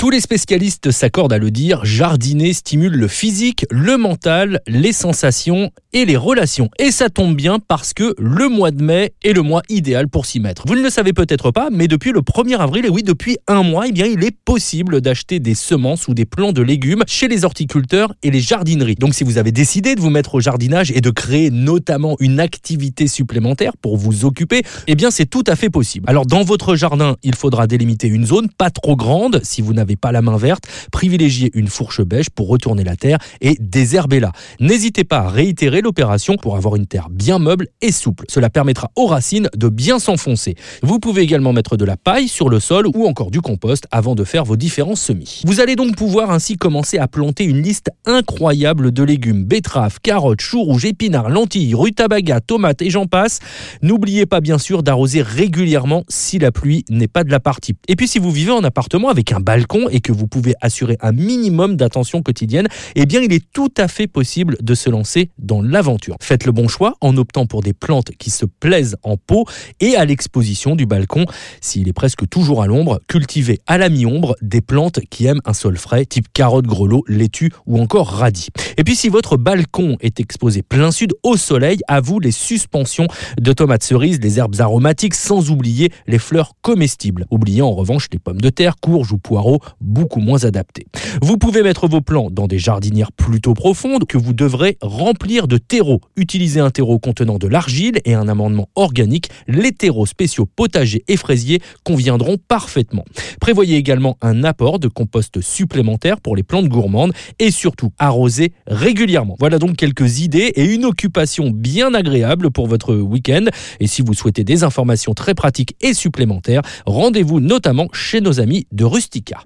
Tous les spécialistes s'accordent à le dire, jardiner stimule le physique, le mental, les sensations et les relations. Et ça tombe bien parce que le mois de mai est le mois idéal pour s'y mettre. Vous ne le savez peut-être pas, mais depuis le 1er avril, et oui, depuis un mois, eh bien, il est possible d'acheter des semences ou des plants de légumes chez les horticulteurs et les jardineries. Donc si vous avez décidé de vous mettre au jardinage et de créer notamment une activité supplémentaire pour vous occuper, eh bien c'est tout à fait possible. Alors dans votre jardin, il faudra délimiter une zone pas trop grande si vous n'avez pas la main verte, privilégiez une fourche beige pour retourner la terre et désherber-la. N'hésitez pas à réitérer l'opération pour avoir une terre bien meuble et souple. Cela permettra aux racines de bien s'enfoncer. Vous pouvez également mettre de la paille sur le sol ou encore du compost avant de faire vos différents semis. Vous allez donc pouvoir ainsi commencer à planter une liste incroyable de légumes, betteraves, carottes, choux rouges, épinards, lentilles, rutabaga, tomates et j'en passe. N'oubliez pas bien sûr d'arroser régulièrement si la pluie n'est pas de la partie. Et puis si vous vivez en appartement avec un balcon, et que vous pouvez assurer un minimum d'attention quotidienne, eh bien il est tout à fait possible de se lancer dans l'aventure. Faites le bon choix en optant pour des plantes qui se plaisent en pot et à l'exposition du balcon. S'il est presque toujours à l'ombre, cultivez à la mi-ombre des plantes qui aiment un sol frais, type carottes, grelots, laitue ou encore radis. Et puis si votre balcon est exposé plein sud au soleil, à vous les suspensions de tomates cerises, des herbes aromatiques, sans oublier les fleurs comestibles. Oubliez en revanche les pommes de terre, courges ou poireaux beaucoup moins adapté. Vous pouvez mettre vos plants dans des jardinières plutôt profondes que vous devrez remplir de terreau. Utilisez un terreau contenant de l'argile et un amendement organique. Les terreaux spéciaux potagers et fraisiers conviendront parfaitement. Prévoyez également un apport de compost supplémentaire pour les plantes gourmandes et surtout arroser régulièrement. Voilà donc quelques idées et une occupation bien agréable pour votre week-end. Et si vous souhaitez des informations très pratiques et supplémentaires, rendez-vous notamment chez nos amis de Rustica.